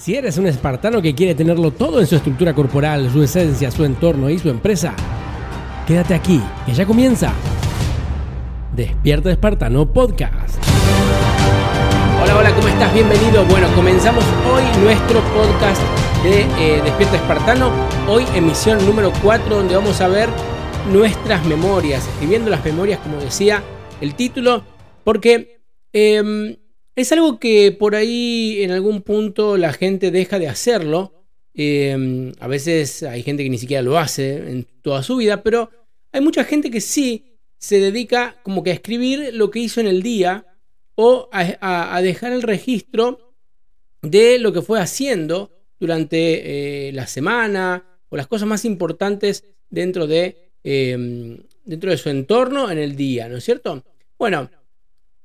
Si eres un espartano que quiere tenerlo todo en su estructura corporal, su esencia, su entorno y su empresa, quédate aquí, que ya comienza. Despierta Espartano Podcast. Hola, hola, ¿cómo estás? Bienvenido. Bueno, comenzamos hoy nuestro podcast de eh, Despierta Espartano. Hoy emisión número 4 donde vamos a ver nuestras memorias, escribiendo las memorias como decía el título, porque em, es algo que por ahí en algún punto la gente deja de hacerlo. Em, a veces hay gente que ni siquiera lo hace en toda su vida, pero hay mucha gente que sí se dedica como que a escribir lo que hizo en el día o a, dejar el registro de lo que fue haciendo durante eh, la semana o las cosas más importantes dentro de, em, dentro de su entorno en el día, ¿no es cierto? Bueno,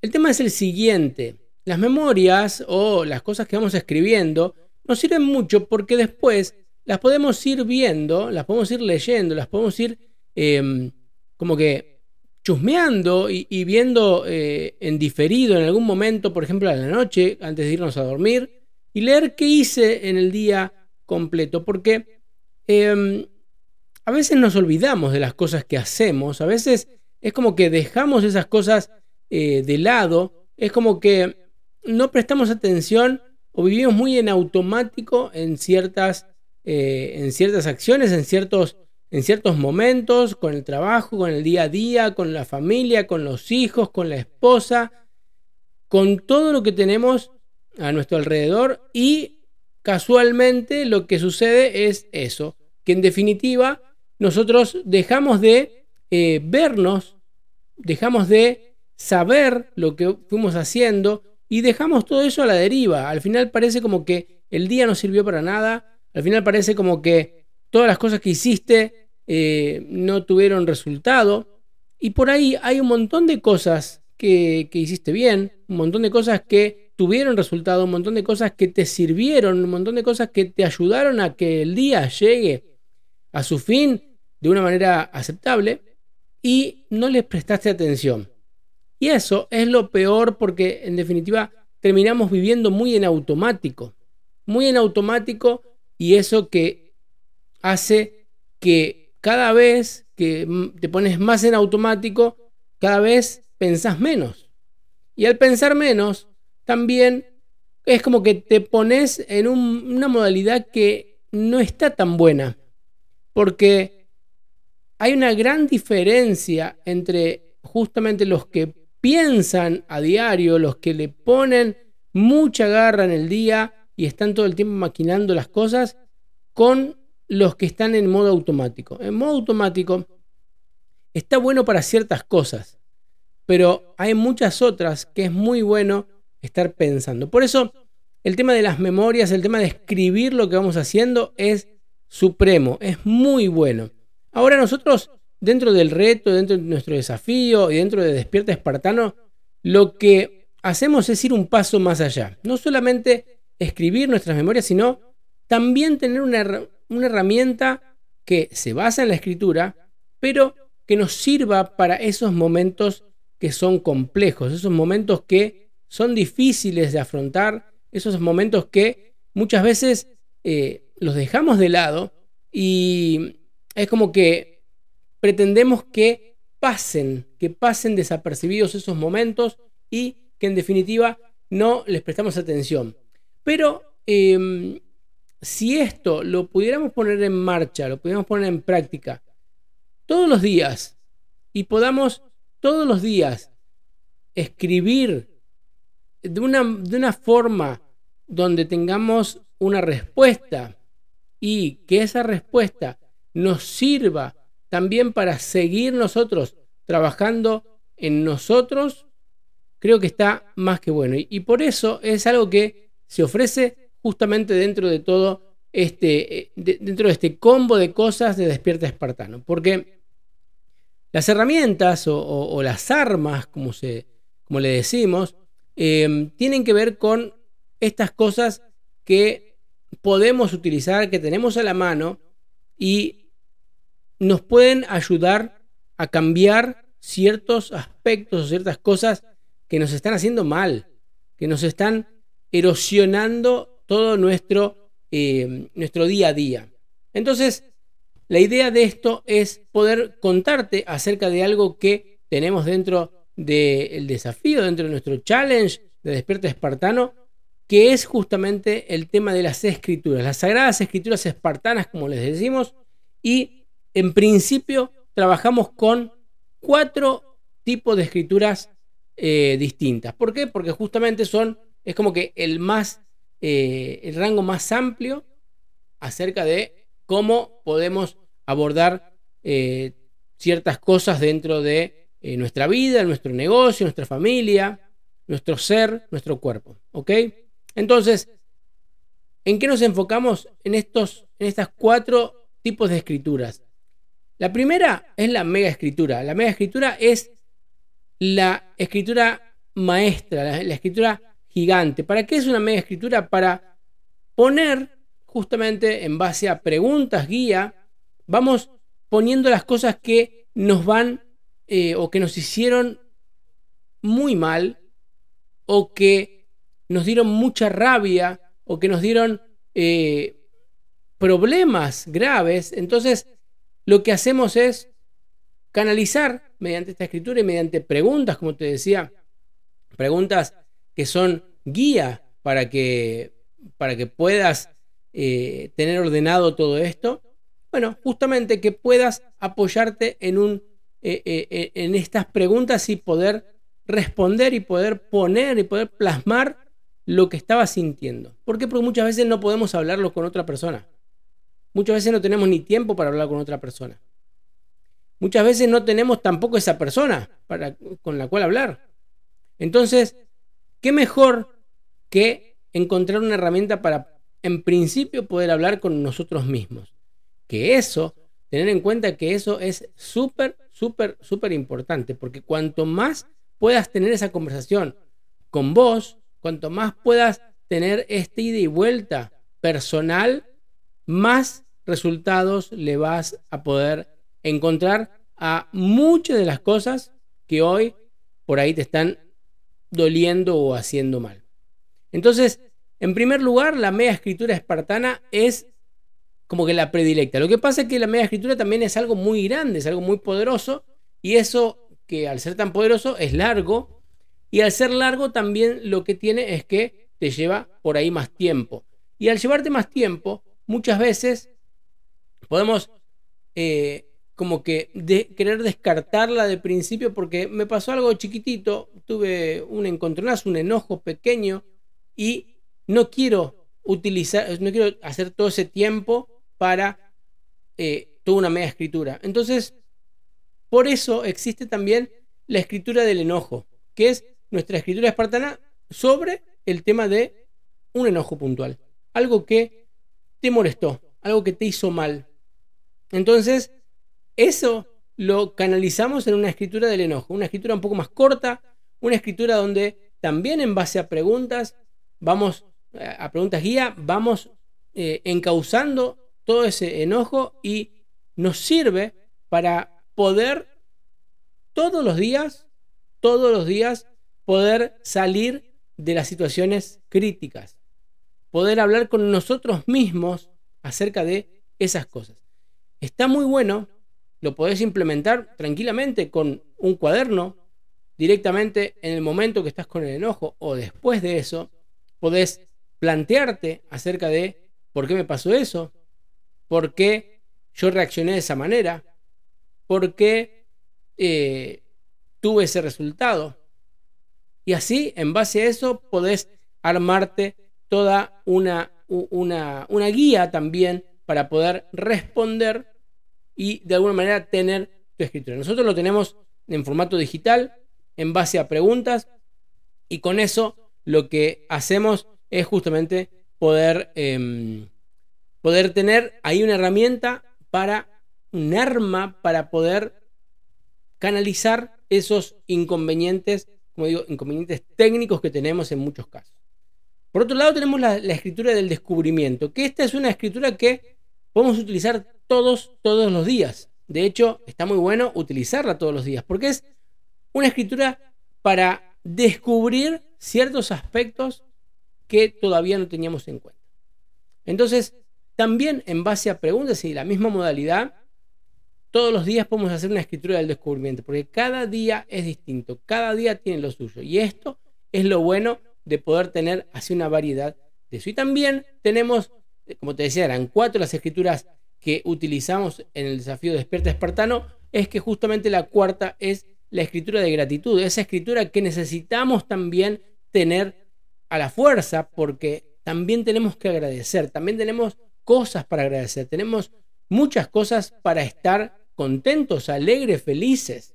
el tema es el siguiente. Las memorias o las cosas que vamos escribiendo nos sirven mucho porque después las podemos ir viendo, las podemos ir leyendo, las podemos ir em, como que chusmeando y, viendo eh, en diferido en algún momento, por ejemplo a la noche, antes de irnos a dormir, y leer qué hice en el día completo. Porque em, a veces nos olvidamos de las cosas que hacemos, a veces es como que dejamos esas cosas eh, de lado, es como que no prestamos atención o vivimos muy en automático en ciertas, eh, en ciertas acciones, en ciertos, en ciertos momentos, con el trabajo, con el día a día, con la familia, con los hijos, con la esposa, con todo lo que tenemos a nuestro alrededor y casualmente lo que sucede es eso, que en definitiva nosotros dejamos de eh, vernos, dejamos de saber lo que fuimos haciendo, y dejamos todo eso a la deriva. Al final parece como que el día no sirvió para nada, al final parece como que todas las cosas que hiciste eh, no tuvieron resultado. Y por ahí hay un montón de cosas que, que hiciste bien, un montón de cosas que tuvieron resultado, un montón de cosas que te sirvieron, un montón de cosas que te ayudaron a que el día llegue a su fin de una manera aceptable y no les prestaste atención. Y eso es lo peor porque en definitiva terminamos viviendo muy en automático, muy en automático y eso que hace que cada vez que te pones más en automático, cada vez pensás menos. Y al pensar menos, también es como que te pones en una modalidad que no está tan buena. Porque hay una gran diferencia entre justamente los que piensan a diario, los que le ponen mucha garra en el día y están todo el tiempo maquinando las cosas, con los que están en modo automático. En modo automático está bueno para ciertas cosas, pero hay muchas otras que es muy bueno estar pensando. Por eso el tema de las memorias, el tema de escribir lo que vamos haciendo es supremo, es muy bueno. Ahora nosotros dentro del reto, dentro de nuestro desafío y dentro de Despierta Espartano, lo que hacemos es ir un paso más allá. No solamente escribir nuestras memorias, sino también tener una, una herramienta que se basa en la escritura, pero que nos sirva para esos momentos que son complejos, esos momentos que son difíciles de afrontar, esos momentos que muchas veces eh, los dejamos de lado y es como que pretendemos que pasen, que pasen desapercibidos esos momentos y que en definitiva no les prestamos atención. Pero em, si esto lo pudiéramos poner en marcha, lo pudiéramos poner en práctica todos los días y podamos todos los días escribir de una, de una forma donde tengamos una respuesta y que esa respuesta nos sirva también para seguir nosotros trabajando en nosotros, creo que está más que bueno. Y, por eso es algo que se ofrece justamente dentro de todo este, eh, dentro de este combo de cosas de Despierta Espartano. Porque las herramientas o, las armas, como, se, como le decimos, em, tienen que ver con estas cosas que podemos utilizar, que tenemos a la mano y nos pueden ayudar a cambiar ciertos aspectos o ciertas cosas que nos están haciendo mal, que nos están erosionando todo nuestro, eh, nuestro día a día. Entonces, la idea de esto es poder contarte acerca de algo que tenemos dentro del desafío, dentro de nuestro challenge de Despierta Espartano, que es justamente el tema de las escrituras, las sagradas escrituras espartanas, como les decimos, y en principio trabajamos con cuatro tipos de escrituras eh, distintas. ¿Por qué? Porque justamente son, es como que el más, eh, el rango más amplio acerca de cómo podemos abordar eh, ciertas cosas dentro de nuestra vida, nuestro negocio, nuestra familia, nuestro ser, nuestro cuerpo. ¿Ok? Entonces, ¿en qué nos enfocamos en, estos, en estas cuatro tipos de escrituras? La primera es la mega escritura. La mega escritura es la escritura maestra, la, escritura gigante. ¿Para qué es una mega escritura? Para poner justamente en base a preguntas, guía, vamos poniendo las cosas que nos van eh, o que nos hicieron muy mal o que nos dieron mucha rabia o que nos dieron eh, problemas graves. Entonces, lo que hacemos es canalizar mediante esta escritura y mediante preguntas, como te decía, preguntas que son guía para que, para que puedas eh, tener ordenado todo esto. Bueno, justamente que puedas apoyarte en, un, eh, eh, en estas preguntas y poder responder y poder poner y poder plasmar lo que estabas sintiendo. ¿Por qué? Porque muchas veces no podemos hablarlo con otra persona. Muchas veces no tenemos ni tiempo para hablar con otra persona. Muchas veces no tenemos tampoco esa persona para, con la cual hablar. Entonces, ¿qué mejor que encontrar una herramienta para, en principio, poder hablar con nosotros mismos? Que eso, tener en cuenta que eso es súper, súper, súper importante, porque cuanto más puedas tener esa conversación con vos, cuanto más puedas tener este ida y vuelta personal, más resultados le vas a poder encontrar a muchas de las cosas que hoy por ahí te están doliendo o haciendo mal. Entonces, en primer lugar, la media escritura espartana es como que la predilecta. Lo que pasa es que la media escritura también es algo muy grande, es algo muy poderoso, y eso que al ser tan poderoso es largo, y al ser largo también lo que tiene es que te lleva por ahí más tiempo. Y al llevarte más tiempo, muchas veces podemos eh, como que querer descartarla de principio porque me pasó algo chiquitito, tuve un encontronazo, un enojo pequeño y no quiero utilizar, no quiero hacer todo ese tiempo para eh, toda una media escritura. Entonces, por eso existe también la escritura del enojo, que es nuestra escritura espartana sobre el tema de un enojo puntual, algo que te molestó, algo que te hizo mal, entonces, eso lo canalizamos en una escritura del enojo, una escritura un poco más corta, una escritura donde también en base a preguntas, vamos, eh, a preguntas guía, vamos eh, encauzando todo ese enojo y nos sirve para poder todos los días, todos los días, poder salir de las situaciones críticas, poder hablar con nosotros mismos acerca de esas cosas. Está muy bueno, lo podés implementar tranquilamente con un cuaderno, directamente en el momento que estás con el enojo o después de eso, podés plantearte acerca de por qué me pasó eso, por qué yo reaccioné de esa manera, por qué eh, tuve ese resultado. Y así, en base a eso, podés armarte toda una, una, una guía también para poder responder y de alguna manera tener tu escritura. Nosotros lo tenemos en formato digital, en base a preguntas, y con eso lo que hacemos es justamente poder, em, poder tener ahí una herramienta para, un arma para poder canalizar esos inconvenientes, como digo, inconvenientes técnicos que tenemos en muchos casos. Por otro lado, tenemos la, la escritura del descubrimiento, que esta es una escritura que podemos utilizar todos, todos los días. De hecho, está muy bueno utilizarla todos los días, porque es una escritura para descubrir ciertos aspectos que todavía no teníamos en cuenta. Entonces, también en base a preguntas y la misma modalidad, todos los días podemos hacer una escritura del descubrimiento, porque cada día es distinto, cada día tiene lo suyo. Y esto es lo bueno de poder tener así una variedad de eso. Y también tenemos, como te decía, eran cuatro las escrituras que utilizamos en el desafío Despierta Espartano, es que justamente la cuarta es la escritura de gratitud, esa escritura que necesitamos también tener a la fuerza, porque también tenemos que agradecer, también tenemos cosas para agradecer, tenemos muchas cosas para estar contentos, alegres, felices.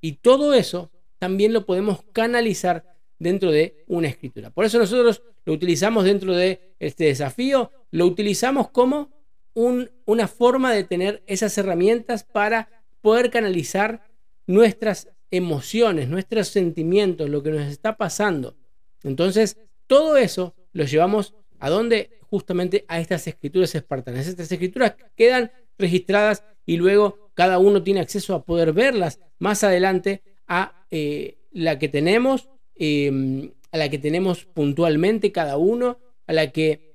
Y todo eso también lo podemos canalizar dentro de una escritura. Por eso nosotros lo utilizamos dentro de este desafío, lo utilizamos como una forma de tener esas herramientas para poder canalizar nuestras emociones, nuestros sentimientos, lo que nos está pasando. Entonces, todo eso lo llevamos a donde justamente a estas escrituras espartanas. Estas escrituras quedan registradas y luego cada uno tiene acceso a poder verlas más adelante a eh, la que tenemos, em, a la que tenemos puntualmente cada uno, a la que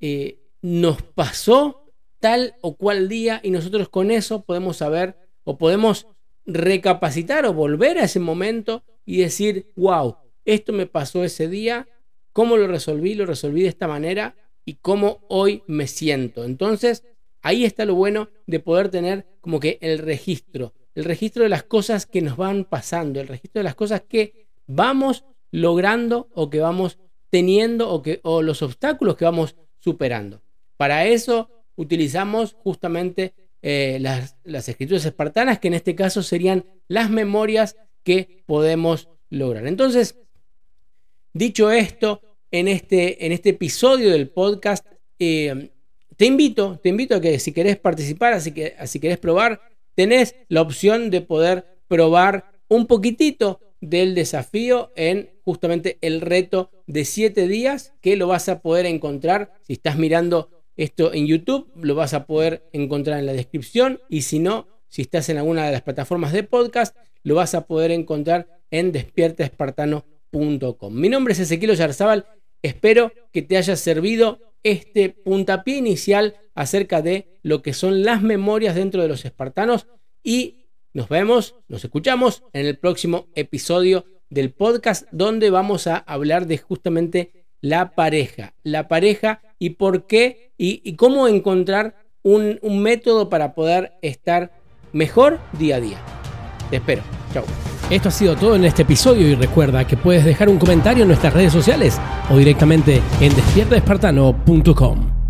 eh, nos pasó tal o cual día y nosotros con eso podemos saber o podemos recapacitar o volver a ese momento y decir, wow, esto me pasó ese día, cómo lo resolví, lo resolví de esta manera y cómo hoy me siento. Entonces, ahí está lo bueno de poder tener como que el registro, el registro de las cosas que nos van pasando, el registro de las cosas que vamos logrando o que vamos teniendo o, que, o los obstáculos que vamos superando. Para eso utilizamos justamente eh, las, las escrituras espartanas, que en este caso serían las memorias que podemos lograr. Entonces, dicho esto, en este, en este episodio del podcast, eh, te invito, te invito a que si querés participar, así que si querés probar, tenés la opción de poder probar un poquitito del desafío en justamente el reto de 7 días que lo vas a poder encontrar. Si estás mirando esto en YouTube lo vas a poder encontrar en la descripción. Y si no, si estás en alguna de las plataformas de podcast, lo vas a poder encontrar en despiertaespartano.com. Mi nombre es Ezequiel Yarzábal, espero que te haya servido este puntapié inicial acerca de lo que son las memorias dentro de los espartanos y nos vemos, nos escuchamos en el próximo episodio del podcast donde vamos a hablar de justamente la pareja, la pareja y por qué y, cómo encontrar un, método para poder estar mejor día a día. Te espero. Chao. Esto ha sido todo en este episodio y recuerda que puedes dejar un comentario en nuestras redes sociales o directamente en despiertaespartano.com.